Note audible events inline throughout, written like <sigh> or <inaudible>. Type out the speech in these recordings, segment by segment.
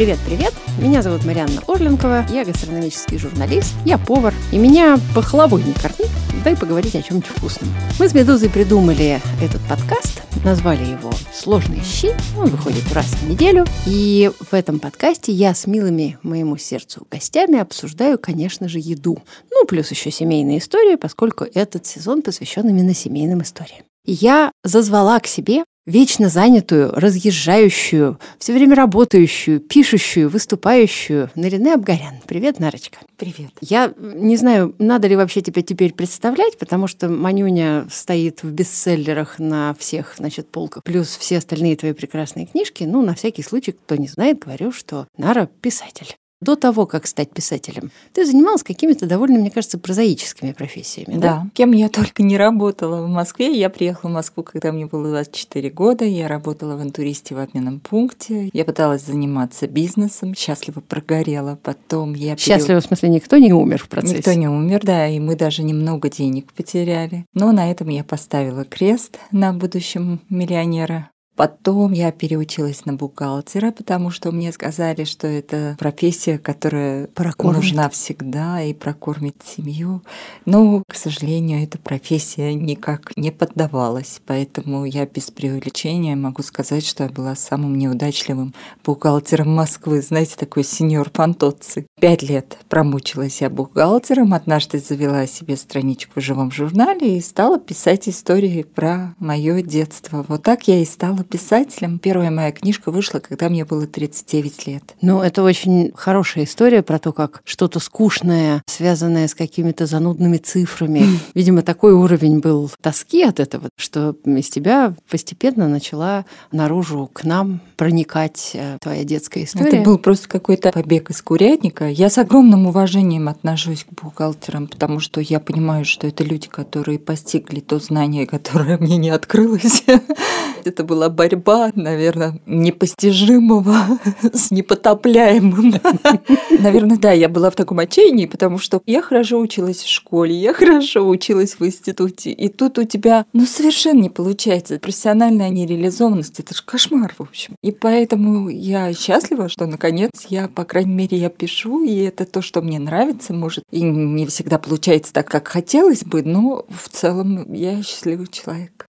Привет-привет! Меня зовут Марианна Орленкова, я гастрономический журналист, я повар, и меня пахлавой не корми, дай поговорить о чем-нибудь вкусном. Мы с Медузой придумали этот подкаст, назвали его «Сложные щи», он выходит раз в неделю, и в этом подкасте я с милыми моему сердцу гостями обсуждаю, конечно же, еду. Ну, плюс еще семейные истории, поскольку этот сезон посвящен именно семейным историям. Я зазвала к себе вечно занятую, разъезжающую, все время работающую, пишущую, выступающую Нарине Абгарян. Привет, Нарочка. Привет. Я не знаю, надо ли вообще тебя теперь представлять, потому что Манюня стоит в бестселлерах на всех, значит, полках, плюс все остальные твои прекрасные книжки. Ну, на всякий случай, кто не знает, говорю, что Нара писатель до того, как стать писателем, ты занималась какими-то довольно, мне кажется, прозаическими профессиями. Да, да? кем я <laughs> только не работала в Москве. Я приехала в Москву, когда мне было 24 года. Я работала в интуристе в обменном пункте. Я пыталась заниматься бизнесом, счастливо прогорела. Потом я... Счастливо, в смысле, никто не умер в процессе? Никто не умер, да, и мы даже немного денег потеряли. Но на этом я поставила крест на будущем миллионера. Потом я переучилась на бухгалтера, потому что мне сказали, что это профессия, которая прокормит. нужна всегда и прокормит семью. Но, к сожалению, эта профессия никак не поддавалась. Поэтому я без преувеличения могу сказать, что я была самым неудачливым бухгалтером Москвы. Знаете, такой сеньор Фантоцци. Пять лет промучилась я бухгалтером. Однажды завела себе страничку в живом журнале и стала писать истории про мое детство. Вот так я и стала писателем. Первая моя книжка вышла, когда мне было 39 лет. Ну, это очень хорошая история про то, как что-то скучное, связанное с какими-то занудными цифрами. <laughs> Видимо, такой уровень был тоски от этого, что из тебя постепенно начала наружу к нам проникать э, твоя детская история. Это был просто какой-то побег из курятника. Я с огромным уважением отношусь к бухгалтерам, потому что я понимаю, что это люди, которые постигли то знание, <laughs> которое мне не открылось. <laughs> Это была борьба, наверное, непостижимого <laughs> с непотопляемым. <laughs> Наверное, да, я была в таком отчаянии, потому что я хорошо училась в школе, я хорошо училась в институте, и тут у тебя, ну, совершенно не получается. Профессиональная нереализованность – это же кошмар, в общем. И поэтому я счастлива, что, наконец, я, по крайней мере, я пишу, и это то, что мне нравится, может, и не всегда получается так, как хотелось бы, но в целом я счастливый человек.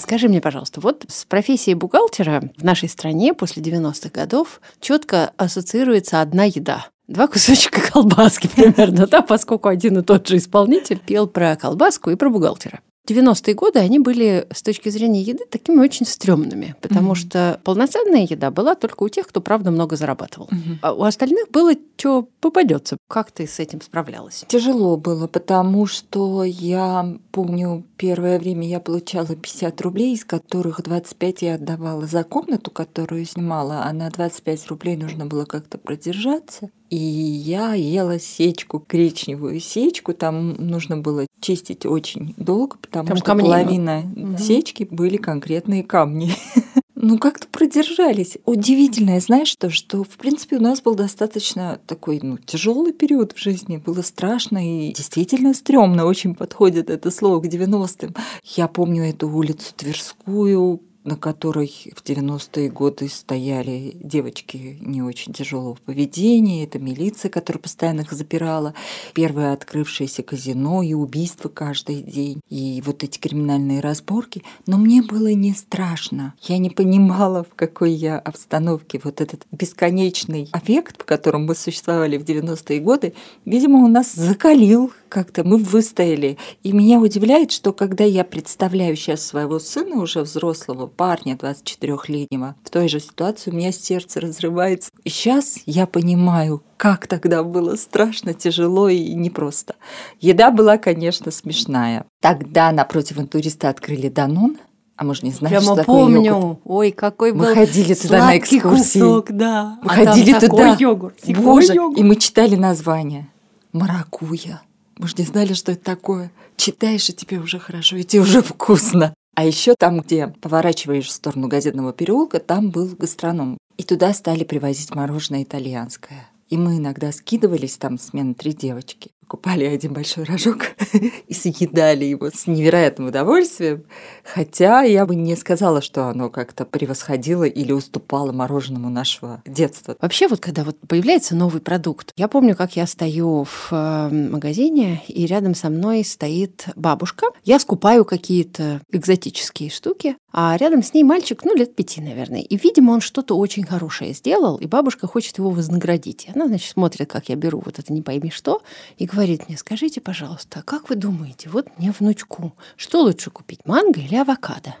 Скажи мне, пожалуйста, вот с профессией бухгалтера в нашей стране после 90-х годов четко ассоциируется одна еда. Два кусочка <laughs> колбаски примерно, да, поскольку один и тот же исполнитель пел про колбаску и про бухгалтера. 90-е годы они были с точки зрения еды такими очень стрёмными, потому mm-hmm. что полноценная еда была только у тех, кто правда много зарабатывал. Mm-hmm. А у остальных было что попадется. Как ты с этим справлялась? Тяжело было, потому что я помню, первое время я получала 50 рублей, из которых 25 я отдавала за комнату, которую снимала, а на 25 рублей нужно было как-то продержаться. И я ела сечку, коричневую сечку. Там нужно было чистить очень долго, потому Там что камни. половина угу. сечки были конкретные камни. <laughs> Ну, как-то продержались. Удивительное, знаешь что, что, в принципе, у нас был достаточно такой, ну, тяжелый период в жизни. Было страшно и действительно стрёмно. Очень подходит это слово к 90-м. Я помню эту улицу Тверскую, на которой в 90-е годы стояли девочки не очень тяжелого поведения, это милиция, которая постоянно их запирала, первое открывшееся казино и убийства каждый день, и вот эти криминальные разборки. Но мне было не страшно. Я не понимала, в какой я обстановке вот этот бесконечный аффект, в котором мы существовали в 90-е годы, видимо, у нас закалил как-то мы выстояли. И меня удивляет, что когда я представляю сейчас своего сына, уже взрослого парня, 24-летнего, в той же ситуации у меня сердце разрывается. И сейчас я понимаю, как тогда было страшно, тяжело и непросто. Еда была, конечно, смешная. Тогда напротив интуриста открыли Данон, а мы же не знаем, Прямо что помню. такое йогурт. Ой, какой был Мы ходили туда на экскурсии. Кусок, да. Мы а ходили там туда. Йогурт. Боже, йогурт. и мы читали название. Маракуя. Мы же не знали, что это такое. Читаешь, и тебе уже хорошо, и тебе уже вкусно. А еще там, где поворачиваешь в сторону газетного переулка, там был гастроном. И туда стали привозить мороженое итальянское. И мы иногда скидывались, там смена три девочки. Покупали один большой рожок <laughs> и съедали его с невероятным удовольствием. Хотя я бы не сказала, что оно как-то превосходило или уступало мороженому нашего детства. Вообще, вот когда вот появляется новый продукт, я помню, как я стою в э, магазине, и рядом со мной стоит бабушка. Я скупаю какие-то экзотические штуки, а рядом с ней мальчик, ну, лет пяти, наверное. И, видимо, он что-то очень хорошее сделал, и бабушка хочет его вознаградить. Она, значит, смотрит, как я беру вот это не пойми что, и говорит мне, скажите, пожалуйста, а как вы думаете, вот мне внучку, что лучше купить, манго или авокадо?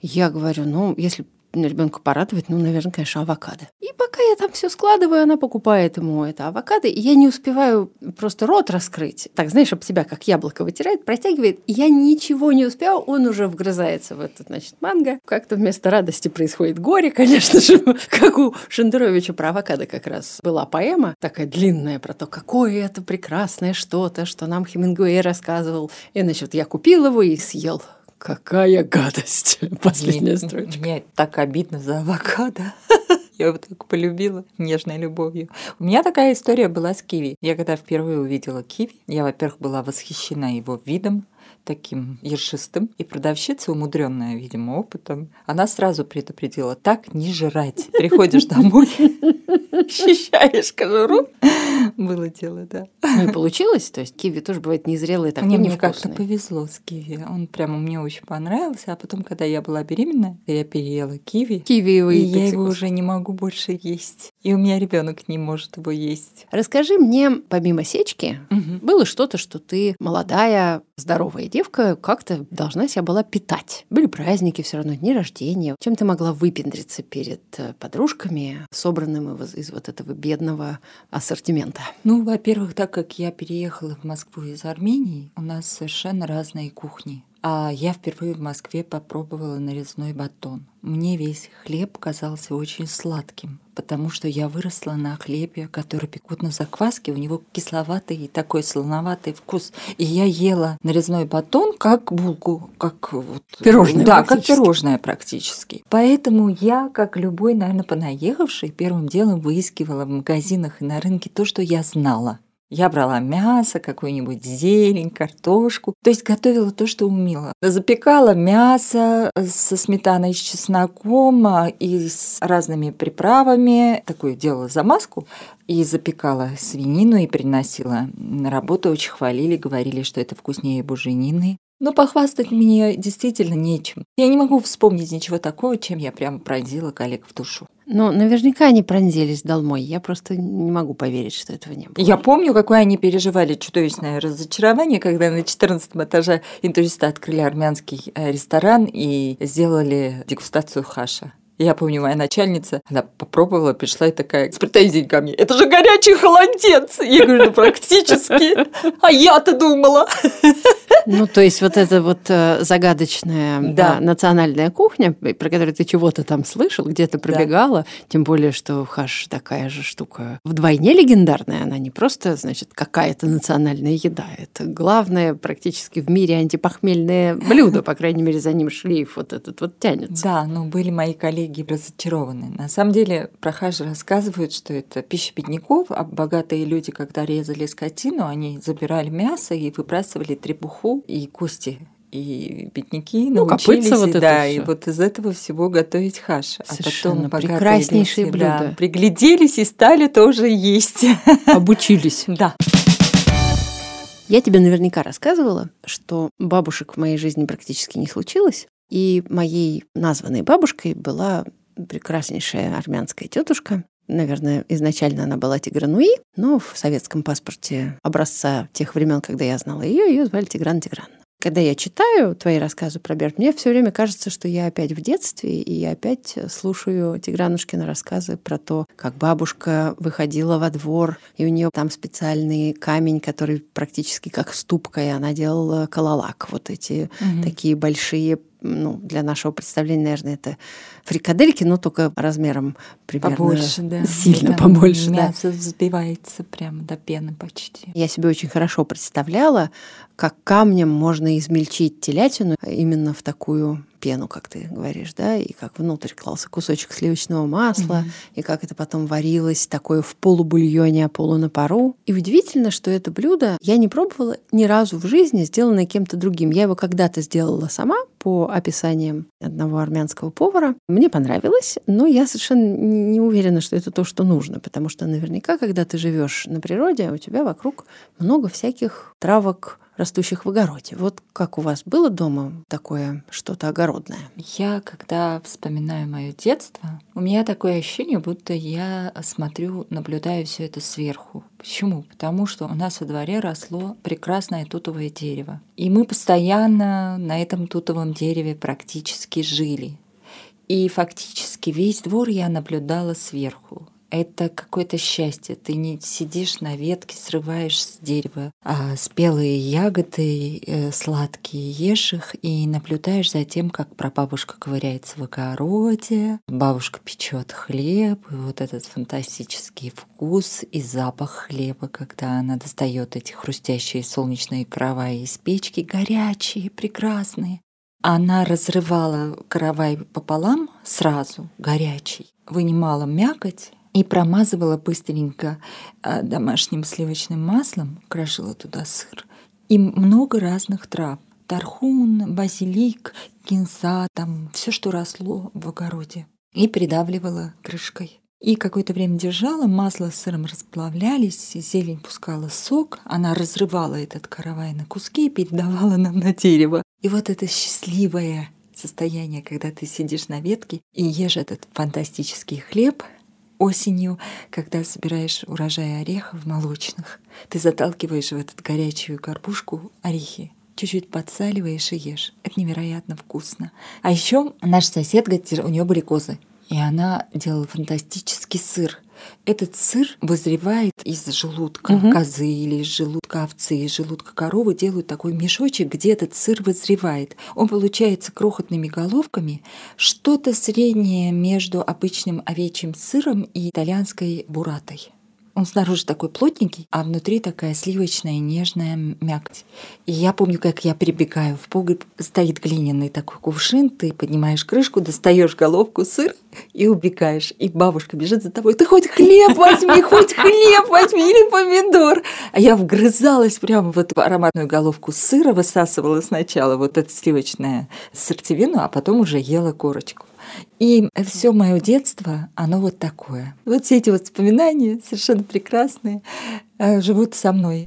Я говорю, ну, если ребенка порадовать, ну, наверное, конечно, авокадо. И пока я там все складываю, она покупает ему это авокадо, и я не успеваю просто рот раскрыть. Так, знаешь, об себя как яблоко вытирает, протягивает, я ничего не успела, он уже вгрызается в этот, значит, манго. Как-то вместо радости происходит горе, конечно же, <laughs> как у Шендеровича про авокадо как раз была поэма, такая длинная про то, какое это прекрасное что-то, что нам Хемингуэй рассказывал. И, значит, я купил его и съел. Какая гадость! <laughs> Последняя строчка. Мне так обидно за авокадо. <laughs> Я его так полюбила нежной любовью. У меня такая история была с киви. Я когда впервые увидела киви, я, во-первых, была восхищена его видом, таким ершистым. И продавщица, умудренная, видимо, опытом, она сразу предупредила, так не жрать. Приходишь домой, <laughs> ощущаешь кожуру. Было дело, да. Ну и получилось? То есть киви тоже бывает незрелый, такой Мне, мне как-то повезло с киви. Он прямо мне очень понравился. А потом, когда я была беременна, я переела киви. Киевиевый И я его уже не могу больше есть. И у меня ребенок не может его есть. Расскажи мне, помимо сечки, Мгм. было что-то, что ты молодая, здоровая девка, как-то должна себя была питать. Были праздники все равно, дни рождения. Чем ты могла выпендриться перед э, подружками, собранным из, из вот этого бедного ассортимента? Ну, во-первых, так как я переехала в Москву из Армении, у нас совершенно разные кухни. А я впервые в Москве попробовала нарезной батон. Мне весь хлеб казался очень сладким, потому что я выросла на хлебе, который пекут на закваске, у него кисловатый и такой слоноватый вкус. И я ела нарезной батон как булку, как вот... Пирожное Да, как пирожное практически. Поэтому я, как любой, наверное, понаехавший, первым делом выискивала в магазинах и на рынке то, что я знала. Я брала мясо, какую-нибудь зелень, картошку. То есть готовила то, что умела. Запекала мясо со сметаной с чесноком а, и с разными приправами. Такую делала замазку. И запекала свинину и приносила на работу. Очень хвалили, говорили, что это вкуснее буженины. Но похвастать мне действительно нечем. Я не могу вспомнить ничего такого, чем я прям пронзила коллег в душу. Ну, наверняка они пронзились долмой. Я просто не могу поверить, что этого не было. Я помню, какое они переживали чудовищное разочарование, когда на 14 этаже интуристы открыли армянский э, ресторан и сделали дегустацию хаша. Я помню, моя начальница, она попробовала, пришла и такая с претензией ко мне. Это же горячий холодец! Я говорю, ну практически. А я-то думала. Ну, то есть вот эта вот э, загадочная Да. да, национальная кухня, про которую ты чего-то там слышал, где-то пробегала, тем более, что хаш такая же штука вдвойне легендарная, она не просто, значит, какая-то национальная еда, это главное практически в мире антипохмельное блюдо, по крайней мере, за ним шлейф вот этот вот тянется. Да, но были мои коллеги разочарованы. На самом деле про хаш рассказывают, что это пища бедняков, а богатые люди, когда резали скотину, они забирали мясо и выбрасывали требуху и кости. И бедняки Ну, научились, копытца вот и это да, всё. и вот из этого всего готовить хаш. А Совершенно потом богатые прекраснейшее люди, да, блюдо. пригляделись и стали тоже есть. <laughs> Обучились. Да. Я тебе наверняка рассказывала, что бабушек в моей жизни практически не случилось, и моей названной бабушкой была прекраснейшая армянская тетушка. Наверное, изначально она была Тигрануи, но в советском паспорте образца тех времен, когда я знала ее, ее звали Тигран Тигран. Когда я читаю твои рассказы про Берт, мне все время кажется, что я опять в детстве, и я опять слушаю Тигранушкины рассказы про то, как бабушка выходила во двор, и у нее там специальный камень, который практически как ступка, и она делала кололак. Вот эти Мгм. такие большие, ну, для нашего представления, наверное, это фрикадельки, но только размером примерно Побольше, да. сильно Там побольше. да. Мясо взбивается прямо до пены почти. Я себе очень хорошо представляла, как камнем можно измельчить телятину именно в такую пену, как ты говоришь, да, и как внутрь клался кусочек сливочного масла, mm-hmm. и как это потом варилось такое в полубульоне, а полу на пару. И удивительно, что это блюдо я не пробовала ни разу в жизни, сделанное кем-то другим. Я его когда-то сделала сама по описаниям одного армянского повара. Мне понравилось, но я совершенно не уверена, что это то, что нужно, потому что наверняка, когда ты живешь на природе, у тебя вокруг много всяких травок, растущих в огороде. Вот как у вас было дома такое что-то огородное? Я, когда вспоминаю мое детство, у меня такое ощущение, будто я смотрю, наблюдаю все это сверху. Почему? Потому что у нас во дворе росло прекрасное тутовое дерево. И мы постоянно на этом тутовом дереве практически жили. И фактически весь двор я наблюдала сверху это какое-то счастье. Ты не сидишь на ветке, срываешь с дерева а спелые ягоды, э, сладкие, ешь их и наблюдаешь за тем, как прабабушка ковыряется в огороде, бабушка печет хлеб, и вот этот фантастический вкус и запах хлеба, когда она достает эти хрустящие солнечные караваи из печки, горячие, прекрасные. Она разрывала каравай пополам сразу, горячий, вынимала мякоть, и промазывала быстренько а, домашним сливочным маслом, крошила туда сыр и много разных трав. Тархун, базилик, кинза, там все, что росло в огороде. И придавливала крышкой. И какое-то время держала, масло с сыром расплавлялись, зелень пускала сок, она разрывала этот каравай на куски и передавала нам на дерево. И вот это счастливое состояние, когда ты сидишь на ветке и ешь этот фантастический хлеб, осенью, когда собираешь урожай орехов молочных, ты заталкиваешь в этот горячую горбушку орехи, чуть-чуть подсаливаешь и ешь. Это невероятно вкусно. А еще наш сосед, у нее были козы, и она делала фантастический сыр. Этот сыр вызревает из желудка угу. козы или из желудка овцы, из желудка коровы делают такой мешочек, где этот сыр вызревает. Он получается крохотными головками, что-то среднее между обычным овечьим сыром и итальянской буратой. Он снаружи такой плотненький, а внутри такая сливочная нежная мякоть. И я помню, как я прибегаю в погреб, стоит глиняный такой кувшин, ты поднимаешь крышку, достаешь головку сыр и убегаешь. И бабушка бежит за тобой, ты хоть хлеб возьми, хоть хлеб возьми или помидор. А я вгрызалась прямо в эту ароматную головку сыра, высасывала сначала вот эту сливочную сердцевину, а потом уже ела корочку. И все мое детство, оно вот такое. Вот все эти воспоминания совершенно прекрасные э, живут со мной.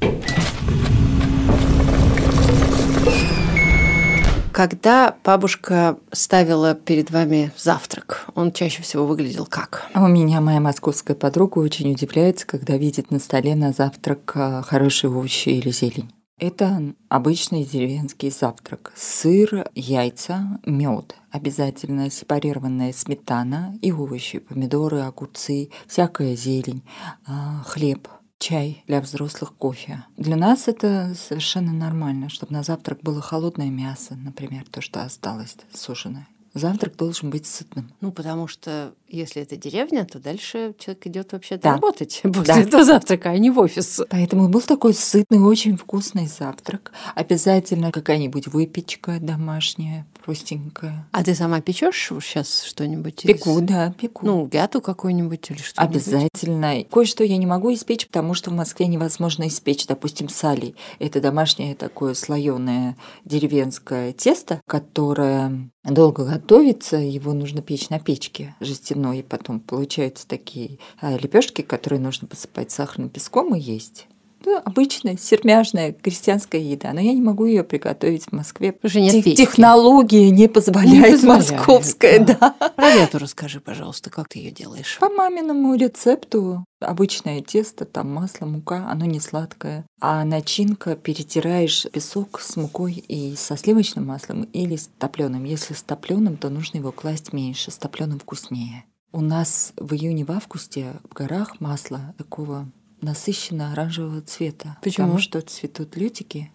Когда бабушка ставила перед вами завтрак, он чаще всего выглядел как? А у меня моя московская подруга очень удивляется, когда видит на столе на завтрак э, хорошие овощи или зелень. Это обычный деревенский завтрак. Сыр, яйца, мед, обязательно сепарированная сметана и овощи, помидоры, огурцы, всякая зелень, а, хлеб, чай для взрослых, кофе. Для нас это совершенно нормально, чтобы на завтрак было холодное мясо, например, то, что осталось сушеное. Завтрак должен быть сытным. Ну, потому что если это деревня, то дальше человек идет вообще да. работать <laughs> после да. этого завтрака, а не в офис. Поэтому был такой сытный, очень вкусный завтрак. Обязательно какая-нибудь выпечка домашняя, простенькая. А ты сама печешь сейчас что-нибудь? Пеку, из... да, пеку. Ну, гяту какую-нибудь или что-нибудь? Обязательно. Кое-что я не могу испечь, потому что в Москве невозможно испечь. Допустим, сали. Это домашнее такое слоеное деревенское тесто, которое долго готовится, его нужно печь на печке жестяной и потом получаются такие а, лепешки, которые нужно посыпать сахарным песком и есть. Ну, обычная сермяжная крестьянская еда, но я не могу ее приготовить в Москве. Уже нет Тех, технологии не позволяет, не позволяет московская, да. да. Про эту расскажи, пожалуйста, как ты ее делаешь? По маминому рецепту обычное тесто, там масло, мука, оно не сладкое. А начинка перетираешь песок с мукой и со сливочным маслом или с топленым. Если с топленым, то нужно его класть меньше, с топленым вкуснее. У нас в июне в августе в горах масло такого насыщенно оранжевого цвета. Почему? Потому что цветут лютики,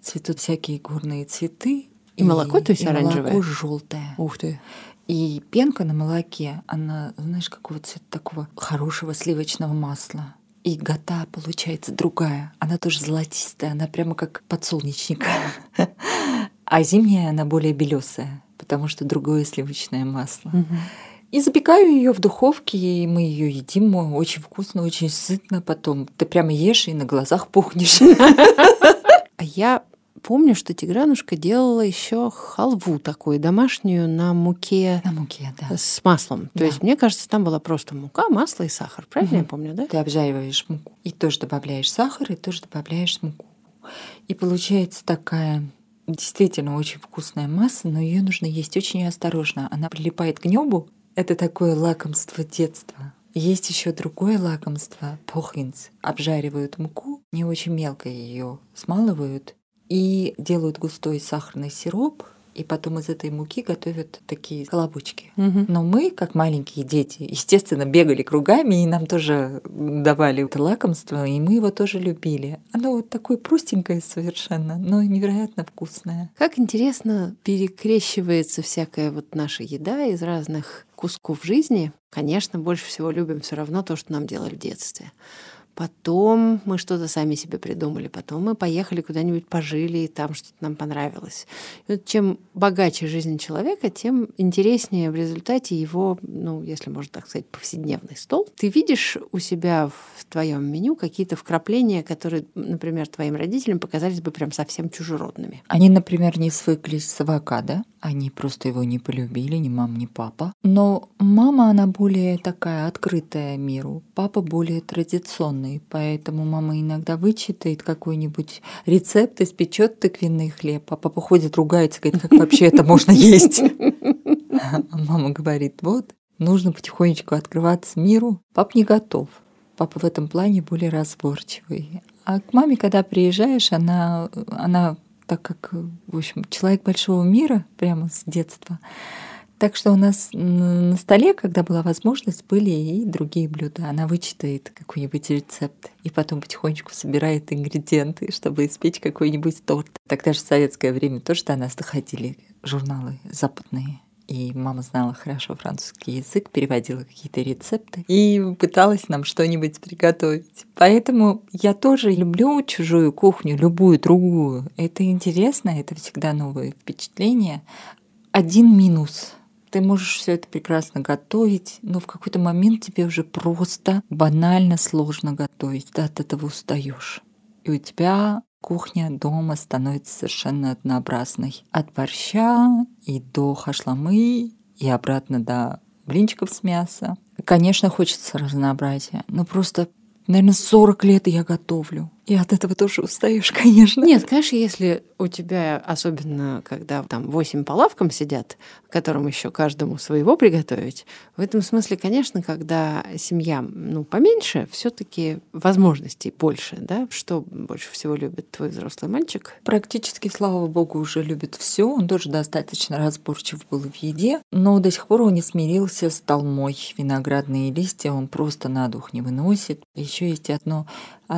цветут всякие горные цветы. И, и молоко, то есть и оранжевое? молоко желтое. Ух ты. И пенка на молоке, она, знаешь, какого цвета такого хорошего сливочного масла. И гота получается другая. Она тоже золотистая, она прямо как подсолнечник. <laughs> а зимняя она более белесая, потому что другое сливочное масло. И запекаю ее в духовке, и мы ее едим очень вкусно, очень сытно потом. Ты прямо ешь и на глазах пухнешь. <laughs> А я помню, что Тигранушка делала еще халву такую домашнюю на муке. На муке, да. С маслом. То Да. есть, мне кажется, там была просто мука, масло и сахар. Правильно Мгм. я помню, да? Ты обжариваешь муку. И тоже добавляешь сахар, и тоже добавляешь муку. И получается такая действительно очень вкусная масса, но ее нужно есть очень осторожно. Она прилипает к небу. Это такое лакомство детства. Есть еще другое лакомство — похинц. Обжаривают муку, не очень мелко ее смалывают и делают густой сахарный сироп, и потом из этой муки готовят такие колобочки. Мгм. Но мы, как маленькие дети, естественно, бегали кругами, и нам тоже давали это лакомство, и мы его тоже любили. Оно вот такое простенькое совершенно, но невероятно вкусное. Как интересно перекрещивается всякая вот наша еда из разных кусков жизни. Конечно, больше всего любим все равно то, что нам делали в детстве. Потом мы что-то сами себе придумали. Потом мы поехали куда-нибудь пожили, и там что-то нам понравилось. И вот чем богаче жизнь человека, тем интереснее в результате его, ну, если можно так сказать, повседневный стол. Ты видишь у себя в твоем меню какие-то вкрапления, которые, например, твоим родителям показались бы прям совсем чужеродными. Они, например, не свыклись с авокадо, они просто его не полюбили, ни мама, ни папа. Но мама, она более такая открытая миру, папа более традиционный, поэтому мама иногда вычитает какой-нибудь рецепт, испечет тыквенный хлеб, а папа ходит, ругается, говорит, как вообще это можно есть? А мама говорит, вот, нужно потихонечку открываться миру. Пап не готов. Папа в этом плане более разборчивый. А к маме, когда приезжаешь, она, она так как, в общем, человек большого мира прямо с детства. Так что у нас на столе, когда была возможность, были и другие блюда. Она вычитает какой-нибудь рецепт и потом потихонечку собирает ингредиенты, чтобы испечь какой-нибудь торт. Тогда же в советское время тоже до нас доходили журналы западные. И мама знала хорошо французский язык, переводила какие-то рецепты и пыталась нам что-нибудь приготовить. Поэтому я тоже люблю чужую кухню, любую другую. Это интересно, это всегда новые впечатления. Один минус. Ты можешь все это прекрасно готовить, но в какой-то момент тебе уже просто банально сложно готовить. Ты от этого устаешь. И у тебя кухня дома становится совершенно однообразной. От борща и до хашламы, и обратно до блинчиков с мяса. Конечно, хочется разнообразия, но просто, наверное, 40 лет я готовлю. И от этого тоже устаешь, <laughs> конечно. Нет, конечно, если у тебя, особенно когда там восемь по лавкам сидят, которым еще каждому своего приготовить, в этом смысле, конечно, когда семья ну, поменьше, все-таки возможностей больше, да? Что больше всего любит твой взрослый мальчик? Практически, слава богу, уже любит все. Он тоже достаточно разборчив был в еде, но до сих пор он не смирился с толмой. Виноградные листья он просто на дух не выносит. Еще есть одно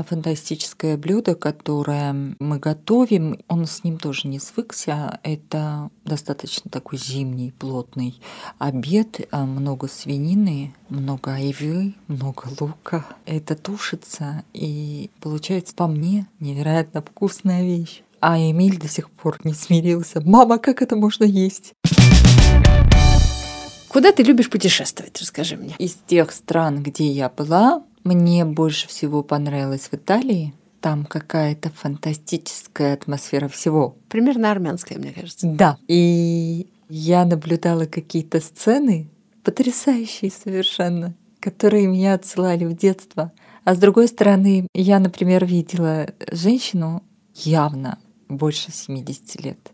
фантастическое блюдо, которое мы готовим. Он с ним тоже не свыкся. Это достаточно такой зимний, плотный обед. А, Много свинины, много айвы, много лука. Это тушится, и получается по мне невероятно вкусная вещь. А Эмиль до сих пор не смирился. Мама, как это можно есть? Куда ты любишь путешествовать? Расскажи мне. Из тех стран, где я была, мне больше всего понравилось в Италии. Там какая-то фантастическая атмосфера всего. Примерно армянская, мне кажется. Да. И я наблюдала какие-то сцены, потрясающие совершенно, которые меня отсылали в детство. А с другой стороны, я, например, видела женщину явно больше 70 лет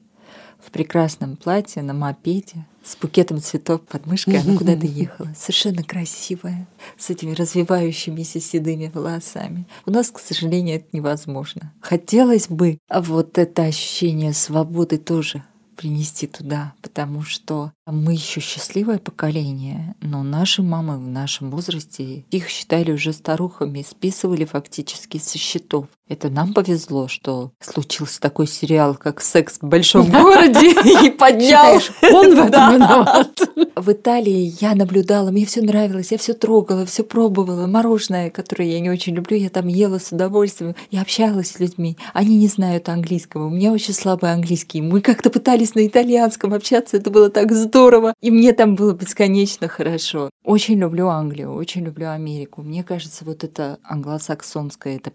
в прекрасном платье на мопеде с букетом цветов под мышкой. Она куда-то <laughs> ехала. Совершенно красивая, с этими развивающимися седыми волосами. У нас, к сожалению, это невозможно. Хотелось бы вот это ощущение свободы тоже принести туда, потому что мы еще счастливое поколение, но наши мамы в нашем возрасте их считали уже старухами, списывали фактически со счетов. Это нам повезло, что случился такой сериал, как «Секс в большом городе» <laughs> и поднял. Он в этом виноват. В Италии я наблюдала, мне все нравилось, я все трогала, все пробовала. Мороженое, которое я не очень люблю, я там ела с удовольствием. Я общалась с людьми. Они не знают английского. У меня очень слабый английский. Мы как-то пытались на итальянском общаться, это было так здорово. И мне там было бесконечно хорошо. Очень люблю Англию, очень люблю Америку. Мне кажется, вот это англосаксонское, это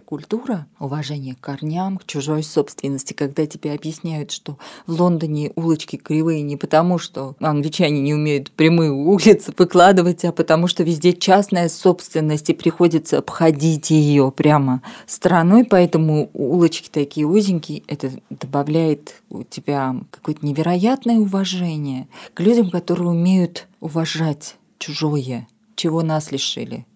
потрясающая культура, уважение к корням, к чужой собственности, когда тебе объясняют, что в Лондоне улочки кривые не потому, что англичане не умеют прямые улицы выкладывать, а потому что везде частная собственность, и приходится обходить ее прямо стороной, поэтому улочки такие узенькие, это добавляет у тебя какое-то невероятное уважение к людям, которые умеют уважать чужое, чего нас лишили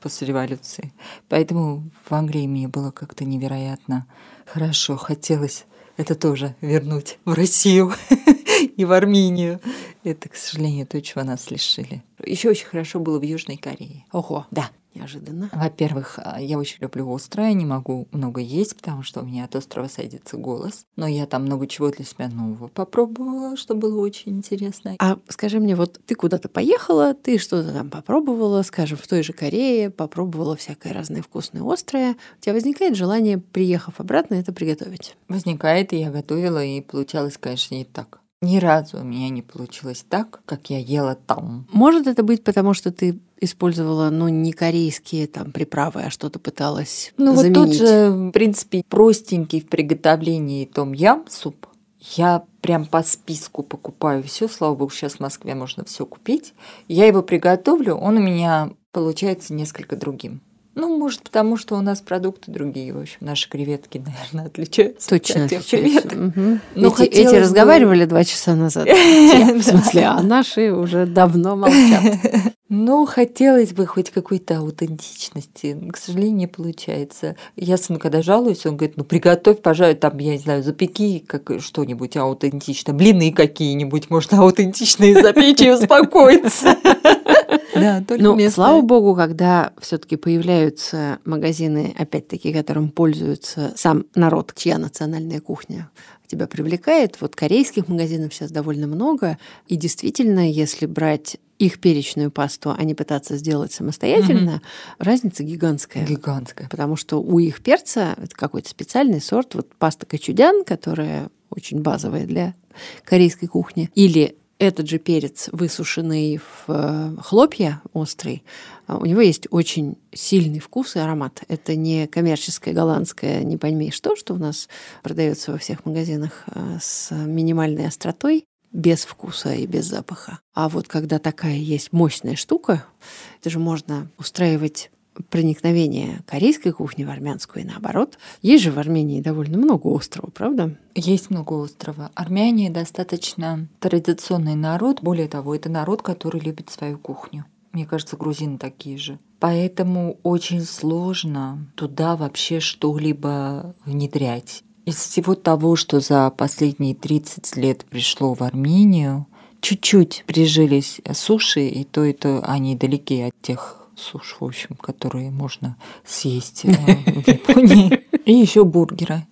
после революции. Поэтому в Англии мне было как-то невероятно хорошо. Хотелось это тоже вернуть в Россию <laughs> и в Армению. Это, к сожалению, то, чего нас лишили. Еще очень хорошо было в Южной Корее. Ого. Да. Неожиданно. Во-первых, а, я очень люблю острое, не могу много есть, потому что у меня от острова садится голос. Но я там много чего для себя нового попробовала, что было очень интересно. А скажи мне, вот ты куда-то поехала, ты что-то там попробовала, скажем, в той же Корее, попробовала всякое разное вкусное острое. У тебя возникает желание, приехав обратно, это приготовить? Возникает, и я готовила, и получалось, конечно, не так. Ни разу у меня не получилось так, как я ела там. Может это быть потому, что ты использовала, ну, не корейские там приправы, а что-то пыталась Ну, заменить? вот тот же, в принципе, простенький в приготовлении том ям суп. Я прям по списку покупаю все. Слава богу, сейчас в Москве можно все купить. Я его приготовлю, он у меня получается несколько другим. Ну, может, потому что у нас продукты другие. В общем, наши креветки, <laughs> наверное, отличаются. Точно от тех отличаются. креветок. Мгм. Но эти, эти бы- разговаривали два часа назад. <laughs> В смысле, а наши уже давно молчат. <laughs> Ну, хотелось бы хоть какой-то аутентичности. К сожалению, не получается. Я сыну, когда жалуюсь, он говорит, ну, приготовь, пожалуйста, там, я не знаю, запеки как что-нибудь аутентично, блины какие-нибудь, можно аутентичные запечь и успокоиться. Да, <laughs> только Ну, местное. слава богу, когда все-таки появляются магазины, опять-таки, которым пользуется сам народ, чья национальная кухня тебя привлекает. Вот корейских магазинов сейчас довольно много. И действительно, если брать их перечную пасту, а не пытаться сделать самостоятельно, разница гигантская. Гигантская. Потому что у их перца это какой-то специальный сорт, вот паста качудян, которая очень базовая для корейской кухни, или этот же перец, высушенный в э, хлопья острый, а у него есть очень сильный вкус и аромат. Это не коммерческое голландское, не пойми что, что у нас продается во всех магазинах э, с минимальной остротой, без вкуса и без запаха. А вот когда такая есть мощная штука, это же можно устраивать проникновение корейской кухни в армянскую и наоборот. Есть же в Армении довольно много острова, правда? Есть много острова. Армяне достаточно традиционный народ. Более того, это народ, который любит свою кухню. Мне кажется, грузины такие же. Поэтому очень сложно туда вообще что-либо внедрять. Из всего того, что за последние 30 лет пришло в Армению, чуть-чуть прижились суши, и то, и то они далеки от тех суш, в общем, которые можно съесть э, в Японии. И еще бургеры.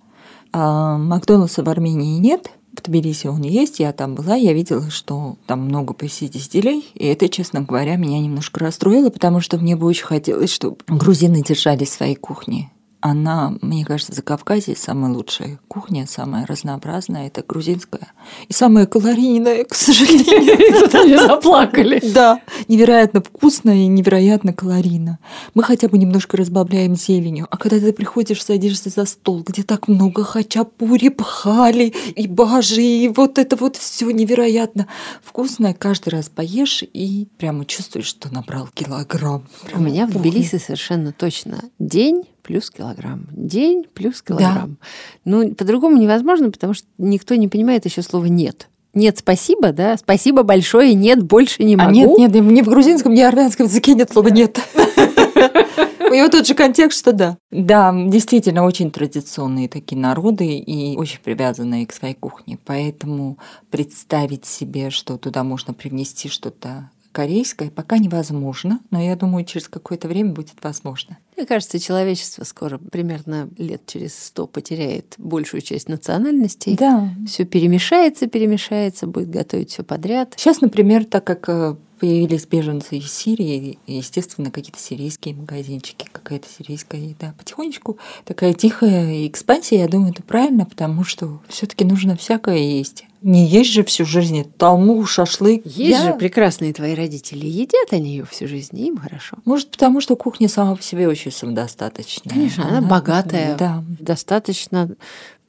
А Макдональдса в Армении нет, в Тбилиси он есть, я там была, я видела, что там много посетителей, и это, честно говоря, меня немножко расстроило, потому что мне бы очень хотелось, чтобы грузины держали свои кухни. Она, мне кажется, за Кавказе самая лучшая кухня, самая разнообразная, это грузинская. И самая калорийная, к сожалению. <laughs> Они заплакали. Да, невероятно вкусно и невероятно калорийно. Мы хотя бы немножко разбавляем зеленью. А когда ты приходишь, садишься за стол, где так много хачапури, пхали и бажи, и вот это вот все невероятно вкусное. Каждый раз поешь и прямо чувствуешь, что набрал килограмм. У меня в Тбилиси совершенно точно день плюс килограмм. День плюс килограмм. Ну, по-другому невозможно, потому что никто не понимает еще слова «нет». Нет, спасибо, да? Спасибо большое, нет, больше не могу. А нет, нет, ни в грузинском, ни в армянском языке нет слова «нет». <laughs> У него тот же контекст, что да. Да, действительно, очень традиционные такие народы и очень привязанные к своей кухне. Поэтому представить себе, что туда можно привнести что-то корейское пока невозможно, но я думаю, через какое-то время будет возможно. Мне кажется, человечество скоро, примерно лет через сто, потеряет большую часть национальностей. Да. Все перемешается, перемешается, будет готовить все подряд. Сейчас, например, так как э, появились беженцы из Сирии, естественно, какие-то сирийские магазинчики, какая-то сирийская еда. Потихонечку такая тихая экспансия, я думаю, это правильно, потому что все таки нужно всякое есть. Не есть же всю жизнь талму, шашлык. Есть я... же прекрасные твои родители, едят они ее всю жизнь, им хорошо. Может, потому что кухня сама по себе очень самодостаточная. Конечно, она, она богатая, да. достаточно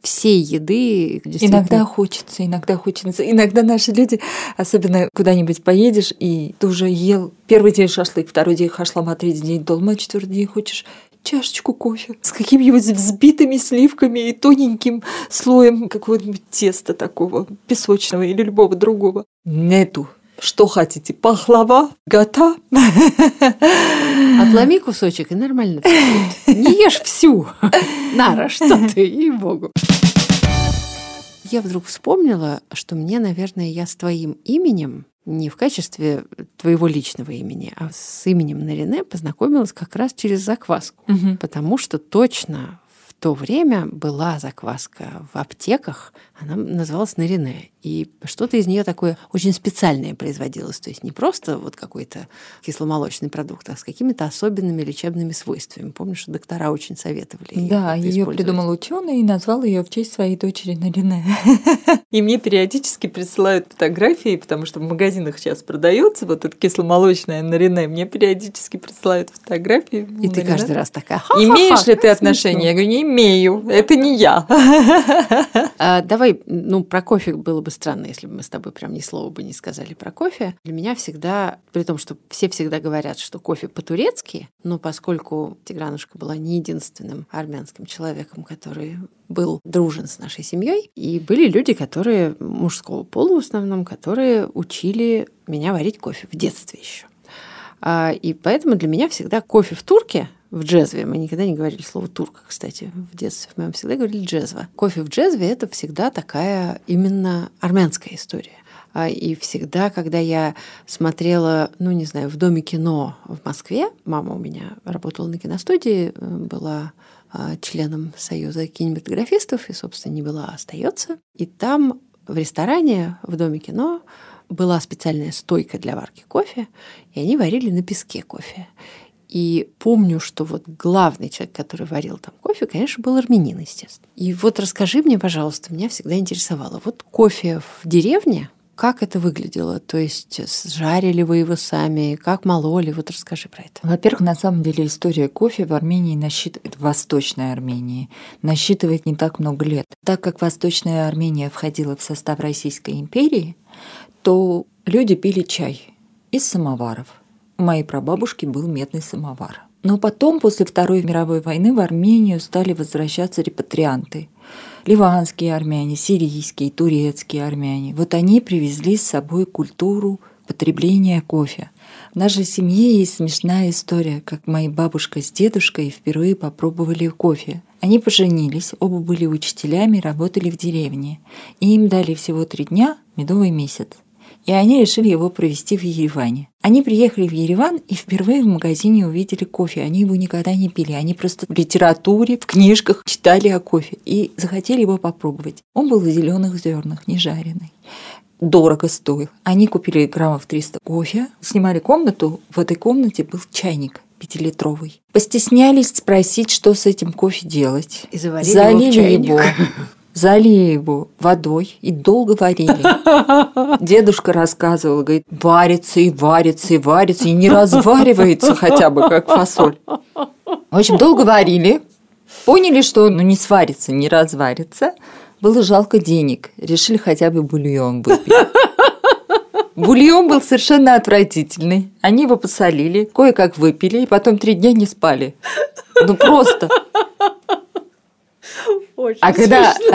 всей еды. Иногда хочется, иногда хочется. Иногда наши люди, особенно куда-нибудь поедешь, и ты уже ел первый день шашлык, второй день хашлама, третий день долма, четвертый день хочешь чашечку кофе с какими-нибудь взбитыми сливками и тоненьким слоем какого-нибудь теста такого, песочного или любого другого. Нету что хотите, пахлава, гата? Отломи кусочек и нормально. Не ешь всю. Нара, что ты, ей-богу. Я вдруг вспомнила, что мне, наверное, я с твоим именем не в качестве твоего личного имени, а с именем Нарине познакомилась как раз через закваску. Угу. Потому что точно то время была закваска в аптеках, она называлась Нарине. И что-то из нее такое очень специальное производилось. То есть не просто вот какой-то кисломолочный продукт, а с какими-то особенными лечебными свойствами. Помнишь, доктора очень советовали. Да, ее придумал ученый и назвал ее в честь своей дочери Нарине. <laughs> И мне периодически присылают фотографии, потому что в магазинах сейчас продается вот это кисломолочное Нарине. Мне периодически присылают фотографии. И ты каждый раз такая. Имеешь ли ты отношение? Я говорю, не имею. Это не я. А, давай, ну, про кофе было бы странно, если бы мы с тобой прям ни слова бы не сказали про кофе. Для меня всегда, при том, что все всегда говорят, что кофе по-турецки, но поскольку Тигранушка была не единственным армянским человеком, который был дружен с нашей семьей, и были люди, которые мужского пола в основном, которые учили меня варить кофе в детстве еще. А, и поэтому для меня всегда кофе в турке в джезве. Мы никогда не говорили слово турка, кстати, в детстве. Мы всегда говорили джезва. Кофе в джезве – это всегда такая именно армянская история. А, и всегда, когда я смотрела, ну, не знаю, в Доме кино в Москве, мама у меня работала на киностудии, э, была а, членом Союза кинематографистов и, собственно, не была, а остается. И там в ресторане в Доме кино была специальная стойка для варки кофе, и они варили на песке кофе. И помню, что вот главный человек, который варил там кофе, конечно, был армянин, естественно. И вот расскажи мне, пожалуйста, меня всегда интересовало. Вот кофе в деревне, как это выглядело? То есть жарили вы его сами? Как мололи? Вот расскажи про это. Во-первых, на самом деле история кофе в Армении насчитывает, в Восточной Армении, насчитывает не так много лет. Так как Восточная Армения входила в состав Российской империи, то люди пили чай из самоваров. Моей прабабушки был медный самовар. Но потом, после Второй мировой войны, в Армению стали возвращаться репатрианты. Ливанские армяне, сирийские, турецкие армяне. Вот они привезли с собой культуру потребления кофе. В нашей семье есть смешная история, как моя бабушка с дедушкой впервые попробовали кофе. Они поженились, оба были учителями, работали в деревне. И им дали всего три дня, медовый месяц и они решили его провести в Ереване. Они приехали в Ереван и впервые в магазине увидели кофе. Они его никогда не пили. Они просто в литературе, в книжках читали о кофе и захотели его попробовать. Он был в зеленых зернах, не жареный дорого стоил. Они купили граммов 300 кофе, снимали комнату, в этой комнате был чайник пятилитровый. Постеснялись спросить, что с этим кофе делать. И заварили Залили его, его <laughs> залили его водой и долго варили. <laughs> Дедушка рассказывал, говорит, варится и варится и варится, и не разваривается хотя бы, как фасоль. В общем, долго варили, поняли, что ну, не сварится, не разварится. Было жалко денег, решили хотя бы бульон выпить. Бульон был совершенно отвратительный. Они его посолили, кое-как выпили, и потом три дня не спали. Ну просто. Очень а когда, <laughs>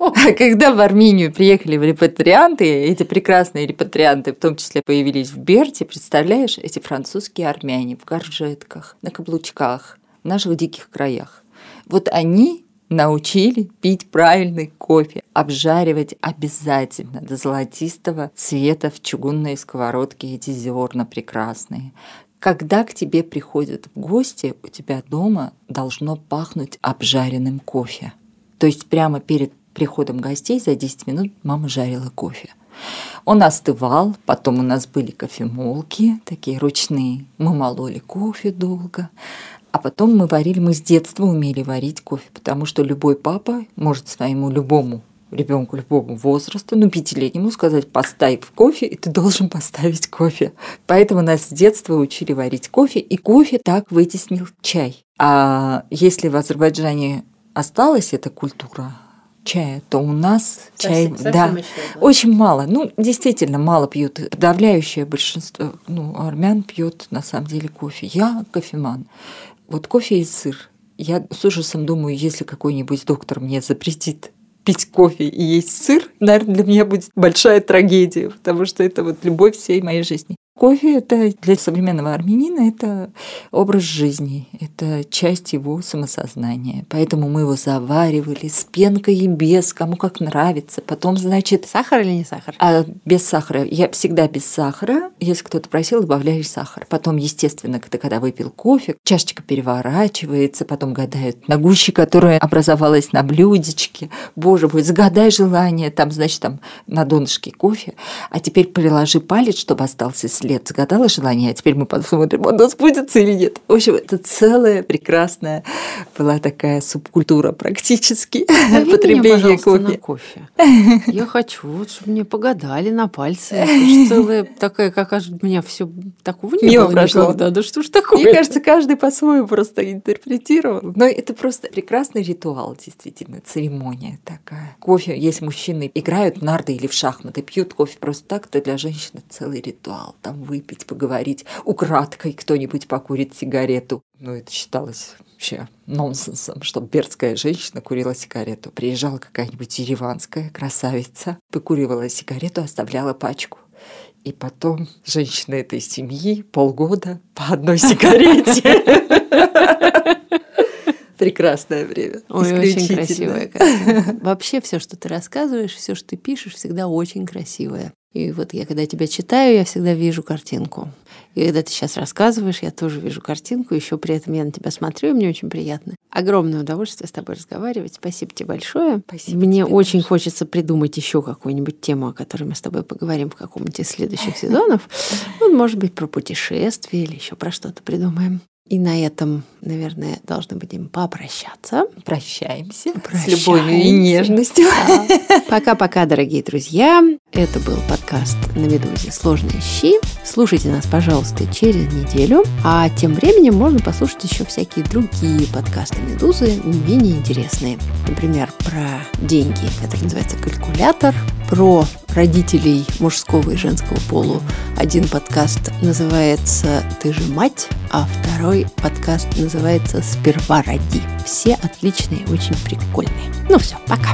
а когда в Армению приехали репатрианты, эти прекрасные репатрианты в том числе появились в Берте, представляешь, эти французские армяне в горжетках, на каблучках, в наших диких краях. Вот они научили пить правильный кофе, обжаривать обязательно до золотистого цвета в чугунной сковородке эти зерна прекрасные. Когда к тебе приходят в гости, у тебя дома должно пахнуть обжаренным кофе. То есть прямо перед приходом гостей за 10 минут мама жарила кофе. Он остывал, потом у нас были кофемолки, такие ручные. Мы мололи кофе долго. А потом мы варили, мы с детства умели варить кофе, потому что любой папа может своему любому ребенку любому возраста, ну, пятилетнему сказать, поставь кофе, и ты должен поставить кофе. Поэтому нас с детства учили варить кофе, и кофе так вытеснил чай. А если в Азербайджане осталась эта культура чая, то у нас совсем, чай, совсем да, еще, да, очень мало. Ну, действительно, мало пьют. Подавляющее большинство, ну, армян пьет на самом деле кофе. Я кофеман. Вот кофе и сыр. Я с ужасом думаю, если какой-нибудь доктор мне запретит пить кофе и есть сыр, наверное, для меня будет большая трагедия, потому что это вот любовь всей моей жизни. Кофе это для современного армянина это образ жизни, это часть его самосознания. Поэтому мы его заваривали с пенкой и без, кому как нравится. Потом, значит... Сахар или не сахар? А, без сахара. Я всегда без сахара. Если кто-то просил, добавляешь сахар. Потом, естественно, когда, когда выпил кофе, чашечка переворачивается, потом гадают на гуще, которая образовалась на блюдечке. Боже мой, загадай желание, там, значит, там на донышке кофе. А теперь приложи палец, чтобы остался лет загадала желание, а теперь мы посмотрим, оно сбудется или нет. В общем, это целая прекрасная была такая субкультура практически Зови потребление кофе. На кофе. Я хочу, вот, чтобы мне погадали на пальцы. Это целая такая, как у меня все такого не Мимо было прошло. никогда. Да что ж такое? Мне кажется, каждый по-своему просто интерпретировал. Но это просто прекрасный ритуал, действительно, церемония такая. Кофе, если мужчины играют в нарды или в шахматы, пьют кофе просто так, то для женщины целый ритуал. Там там выпить, поговорить, украдкой кто-нибудь покурит сигарету. Ну, это считалось вообще нонсенсом, чтобы бердская женщина курила сигарету. Приезжала какая-нибудь ереванская красавица, выкуривала сигарету, оставляла пачку. И потом женщины этой семьи полгода по одной сигарете. <laughs> Прекрасное время. Ой, очень красивое. Вообще все, что ты рассказываешь, все, что ты пишешь, всегда очень красивое. И вот я, когда тебя читаю, я всегда вижу картинку. И когда ты сейчас рассказываешь, я тоже вижу картинку, еще при этом я на тебя смотрю, и мне очень приятно. Огромное удовольствие с тобой разговаривать. Спасибо тебе большое. Спасибо мне тебе очень большое. хочется придумать еще какую-нибудь тему, о которой мы с тобой поговорим в каком-нибудь из следующих сезонов. <laughs> Ну, может быть, про путешествие или еще про что-то придумаем. И на этом, наверное, должны будем попрощаться. Прощаемся. Прощаемся. С любовью и нежностью. Пока-пока, дорогие друзья. Это был подкаст на Медузе «Сложные щи». Слушайте нас, пожалуйста, через неделю. А тем временем можно послушать еще всякие другие подкасты Медузы, не менее интересные. Например, про деньги, который называется «Калькулятор», про родителей мужского и женского полу. Один подкаст называется «Ты же мать», а второй подкаст называется «Сперва роди». Все отличные, очень прикольные. Ну все, пока.